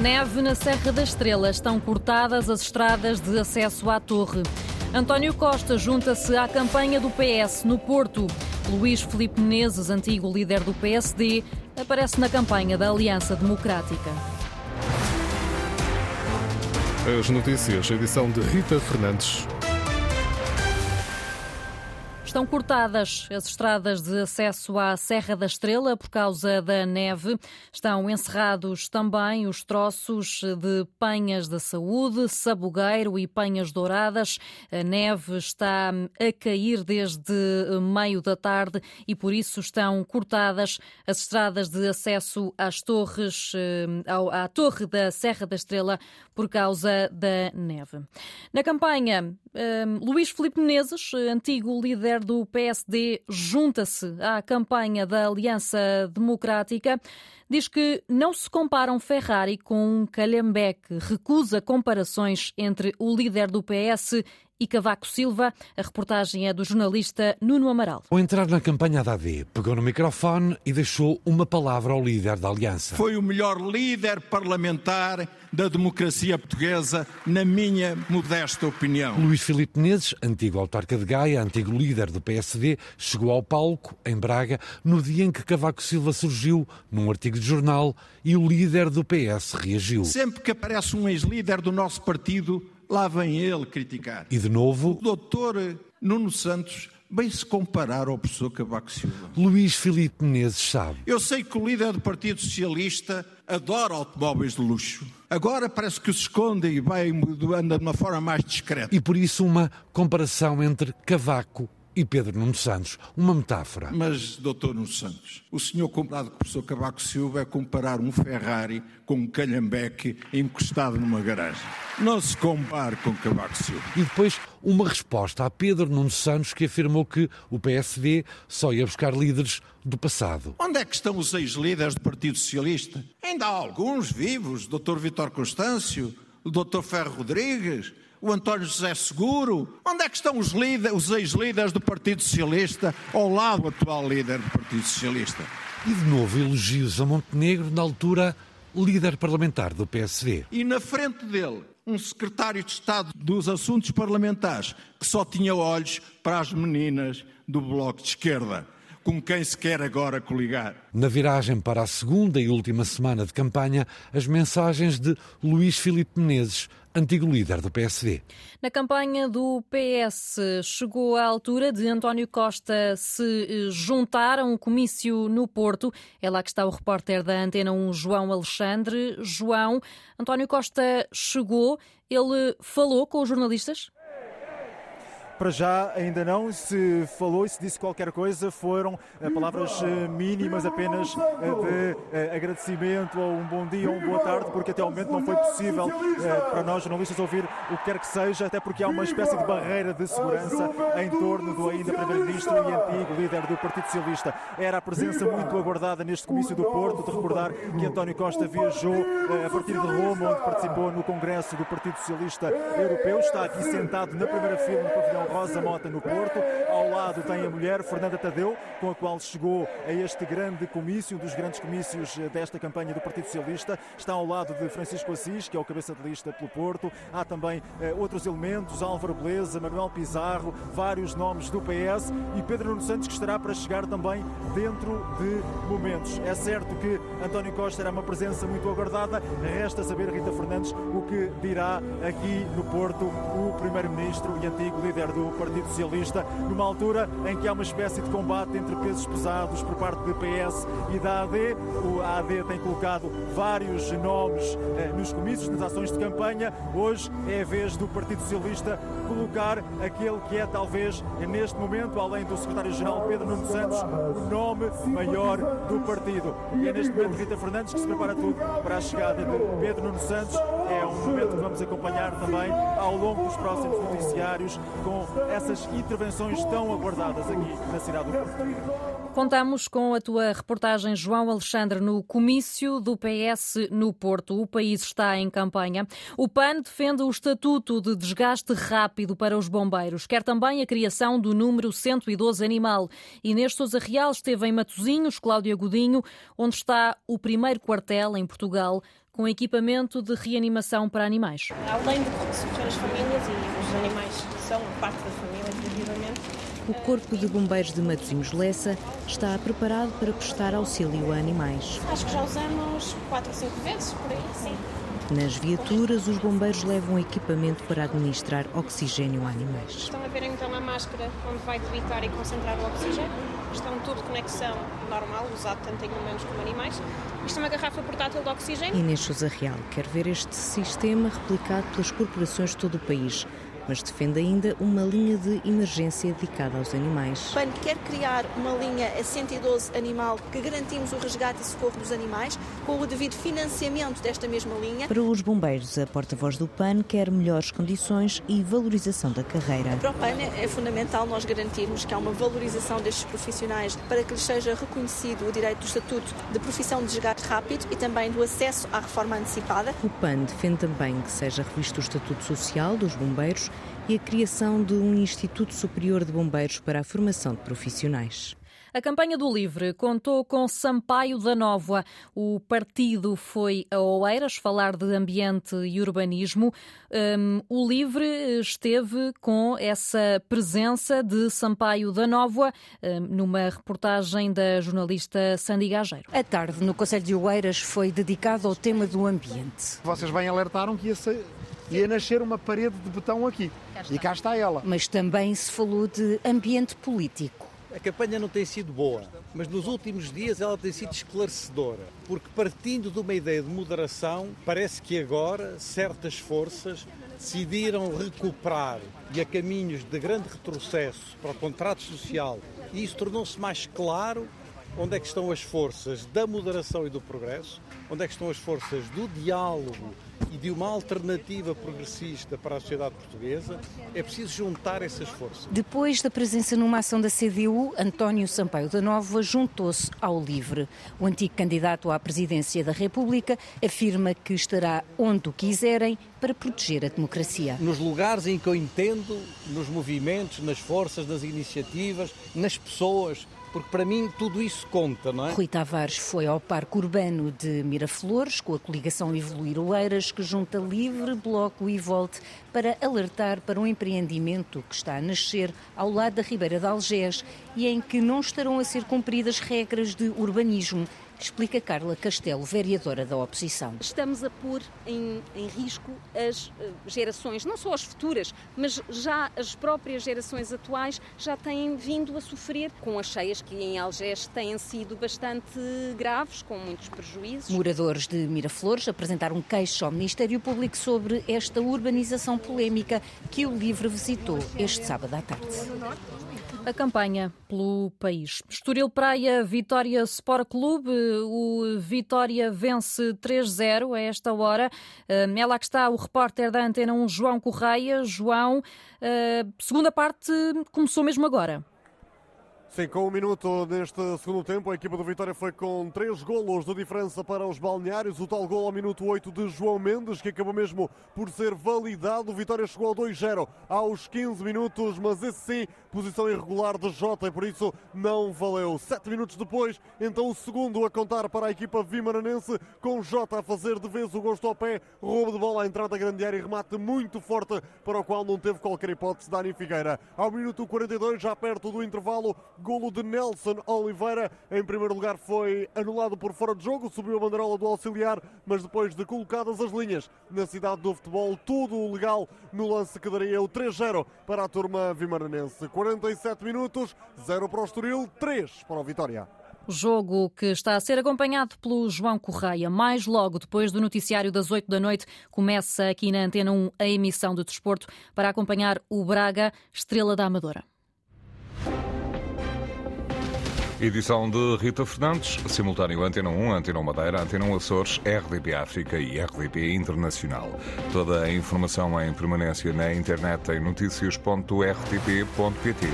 Neve na Serra da Estrela. Estão cortadas as estradas de acesso à torre. António Costa junta-se à campanha do PS no Porto. Luís Filipe Menezes, antigo líder do PSD, aparece na campanha da Aliança Democrática. As notícias, edição de Rita Fernandes. Estão cortadas as estradas de acesso à Serra da Estrela por causa da neve. Estão encerrados também os troços de Penhas da Saúde, Sabugueiro e Penhas Douradas. A neve está a cair desde meio da tarde e por isso estão cortadas as estradas de acesso às torres, eh, à Torre da Serra da Estrela por causa da neve. Na campanha, eh, Luís Filipe Menezes, antigo líder do PSD junta-se à campanha da Aliança Democrática. Diz que não se compara um Ferrari com um Calhambeque, recusa comparações entre o líder do PS e Cavaco Silva. A reportagem é do jornalista Nuno Amaral. Ao entrar na campanha da AD, pegou no microfone e deixou uma palavra ao líder da Aliança. Foi o melhor líder parlamentar da democracia portuguesa, na minha modesta opinião. Luís Filipe Menezes, antigo autarca de Gaia, antigo líder do PSD, chegou ao palco, em Braga, no dia em que Cavaco Silva surgiu num artigo de jornal e o líder do PS reagiu. Sempre que aparece um ex-líder do nosso partido, lá vem ele criticar. E de novo, O doutor Nuno Santos bem se comparar ao professor Cavaco Silva. Luís Filipe Menezes sabe. Eu sei que o líder do Partido Socialista adora automóveis de luxo. Agora parece que se esconde e vai anda de uma forma mais discreta. E por isso uma comparação entre Cavaco e Pedro Nuno Santos. Uma metáfora. Mas, doutor Nuno Santos, o senhor comparado com o professor Cavaco Silva é comparar um Ferrari com um calhambeque encostado numa garagem. Não se compare com Cavaco Silva. E depois uma resposta a Pedro Nuno Santos que afirmou que o PSD só ia buscar líderes do passado. Onde é que estão os ex-líderes do Partido Socialista? Ainda há alguns vivos, Dr. Vitor Constâncio, o Dr. Ferro Rodrigues, o António José Seguro. Onde é que estão os, os ex-líderes do Partido Socialista ao lado do atual líder do Partido Socialista? E de novo elogios a Montenegro, na altura líder parlamentar do PSD. E na frente dele, um secretário de Estado dos Assuntos Parlamentares que só tinha olhos para as meninas do Bloco de Esquerda com quem se quer agora coligar. Na viragem para a segunda e última semana de campanha, as mensagens de Luís Filipe Menezes, antigo líder do PSD. Na campanha do PS, chegou a altura de António Costa se juntar a um comício no Porto. É lá que está o repórter da Antena 1, João Alexandre. João, António Costa chegou, ele falou com os jornalistas? Para já ainda não se falou e se disse qualquer coisa, foram eh, palavras eh, mínimas apenas eh, de agradecimento ou um bom dia ou uma boa tarde, porque até ao momento não foi possível para nós jornalistas ouvir o que quer que seja, até porque há uma espécie de barreira de segurança em torno do ainda Primeiro-Ministro e antigo líder do Partido Socialista. Era a presença muito aguardada neste comício do Porto, de recordar que António Costa viajou a partir de Roma, onde participou no Congresso do Partido Socialista Europeu, está aqui sentado na primeira fila no pavilhão Rosa Mota no Porto. Ao lado tem a mulher Fernanda Tadeu, com a qual chegou a este grande comício, um dos grandes comícios desta campanha do Partido Socialista. Está ao lado de Francisco Assis, que é o cabeça de lista pelo Porto. Há também eh, outros elementos, Álvaro Beleza, Manuel Pizarro, vários nomes do PS e Pedro Nuno Santos, que estará para chegar também dentro de momentos. É certo que António Costa era uma presença muito aguardada. Resta saber, Rita Fernandes, o que dirá aqui no Porto o Primeiro-Ministro e antigo líder do Partido Socialista, numa altura em que há uma espécie de combate entre pesos pesados por parte do PS e da AD. O AD tem colocado vários nomes eh, nos comícios, nas ações de campanha. Hoje é a vez do Partido Socialista colocar aquele que é talvez neste momento, além do secretário-geral Pedro Nuno Santos, o nome maior do partido. E é neste momento Rita Fernandes que se prepara tudo para a chegada de Pedro Nuno Santos. É um momento que vamos acompanhar também ao longo dos próximos noticiários com essas intervenções tão aguardadas aqui na cidade do Porto. Contamos com a tua reportagem, João Alexandre, no comício do PS no Porto. O país está em campanha. O PAN defende o estatuto de desgaste rápido para os bombeiros. Quer também a criação do número 112 animal. Inês Sousa Real esteve em Matosinhos, Cláudia Godinho, onde está o primeiro quartel em Portugal com equipamento de reanimação para animais. Além de socorrer as famílias e os animais que são parte da família, definitivamente. O Corpo de Bombeiros de Matosinhos Lessa está preparado para prestar auxílio a animais. Acho que já usamos 4 ou 5 vezes, por aí, sim. Nas viaturas, os bombeiros levam equipamento para administrar oxigênio a animais. Estão a ver então a máscara onde vai debitar e concentrar o oxigênio. Um tubo de conexão normal, usado tanto em humanos como animais. Isto é uma garrafa portátil de oxigênio. Inês Sousa Real quer ver este sistema replicado pelas corporações de todo o país mas defende ainda uma linha de emergência dedicada aos animais. O PAN quer criar uma linha a 112 animal que garantimos o resgate e socorro dos animais com o devido financiamento desta mesma linha. Para os bombeiros, a porta-voz do PAN quer melhores condições e valorização da carreira. Para o PAN é fundamental nós garantirmos que há uma valorização destes profissionais para que lhes seja reconhecido o direito do estatuto de profissão de resgate rápido e também do acesso à reforma antecipada. O PAN defende também que seja revisto o estatuto social dos bombeiros e a criação de um Instituto Superior de Bombeiros para a formação de profissionais. A campanha do Livre contou com Sampaio da Nova. O partido foi a Oeiras falar de ambiente e urbanismo. Um, o Livre esteve com essa presença de Sampaio da Nova um, numa reportagem da jornalista Sandy Gageiro. A tarde no Conselho de Oeiras foi dedicado ao tema do ambiente. Vocês bem alertaram que ia ser ia nascer uma parede de betão aqui. Cá e cá está ela. Mas também se falou de ambiente político. A campanha não tem sido boa, mas nos últimos dias ela tem sido esclarecedora, porque partindo de uma ideia de moderação, parece que agora certas forças decidiram recuperar e a caminhos de grande retrocesso para o contrato social, e isso tornou-se mais claro onde é que estão as forças da moderação e do progresso, onde é que estão as forças do diálogo e de uma alternativa progressista para a sociedade portuguesa, é preciso juntar essas forças. Depois da presença numa ação da CDU, António Sampaio da Nova juntou-se ao LIVRE. O antigo candidato à presidência da República afirma que estará onde o quiserem para proteger a democracia. Nos lugares em que eu entendo, nos movimentos, nas forças, nas iniciativas, nas pessoas, porque para mim tudo isso conta, não é? Rui Tavares foi ao Parque Urbano de Miraflores com a coligação Evoluir Oeiras, que junta Livre, Bloco e Volte para alertar para um empreendimento que está a nascer ao lado da Ribeira de Algés e em que não estarão a ser cumpridas regras de urbanismo explica Carla Castelo, vereadora da oposição. Estamos a pôr em, em risco as uh, gerações, não só as futuras, mas já as próprias gerações atuais já têm vindo a sofrer com as cheias que em Algés têm sido bastante graves, com muitos prejuízos. Moradores de Miraflores apresentaram queixo ao Ministério Público sobre esta urbanização polémica que o LIVRE visitou este sábado à tarde a campanha pelo país. Estoril Praia, Vitória Sport Clube. O Vitória vence 3-0 a esta hora. Hum, é lá que está o repórter da Antena 1, João Correia. João, hum, segunda parte começou mesmo agora. Sim, com um minuto neste segundo tempo, a equipa do Vitória foi com três golos de diferença para os balneários. O tal gol ao minuto 8 de João Mendes, que acabou mesmo por ser validado. O Vitória chegou ao 2-0 aos 15 minutos, mas esse sim, posição irregular de Jota e por isso não valeu. Sete minutos depois, então o segundo a contar para a equipa vimaranense, com Jota a fazer de vez o gosto ao pé, roubo de bola à entrada da grande área e remate muito forte, para o qual não teve qualquer hipótese Dani Figueira. Ao minuto 42, já perto do intervalo, Golo de Nelson Oliveira. Em primeiro lugar foi anulado por fora de jogo, subiu a banderola do auxiliar, mas depois de colocadas as linhas na cidade do futebol, tudo legal no lance que daria o 3-0 para a turma vimaranense. 47 minutos, 0 para o Estoril, 3 para o Vitória. Jogo que está a ser acompanhado pelo João Correia. Mais logo, depois do noticiário das 8 da noite, começa aqui na Antena 1 a emissão de desporto para acompanhar o Braga, Estrela da Amadora. Edição de Rita Fernandes, simultâneo Antena 1, Antena 1 Madeira, Antena 1 Açores, RDP África e RDP Internacional. Toda a informação em permanência na internet em notícias.rtp.pt.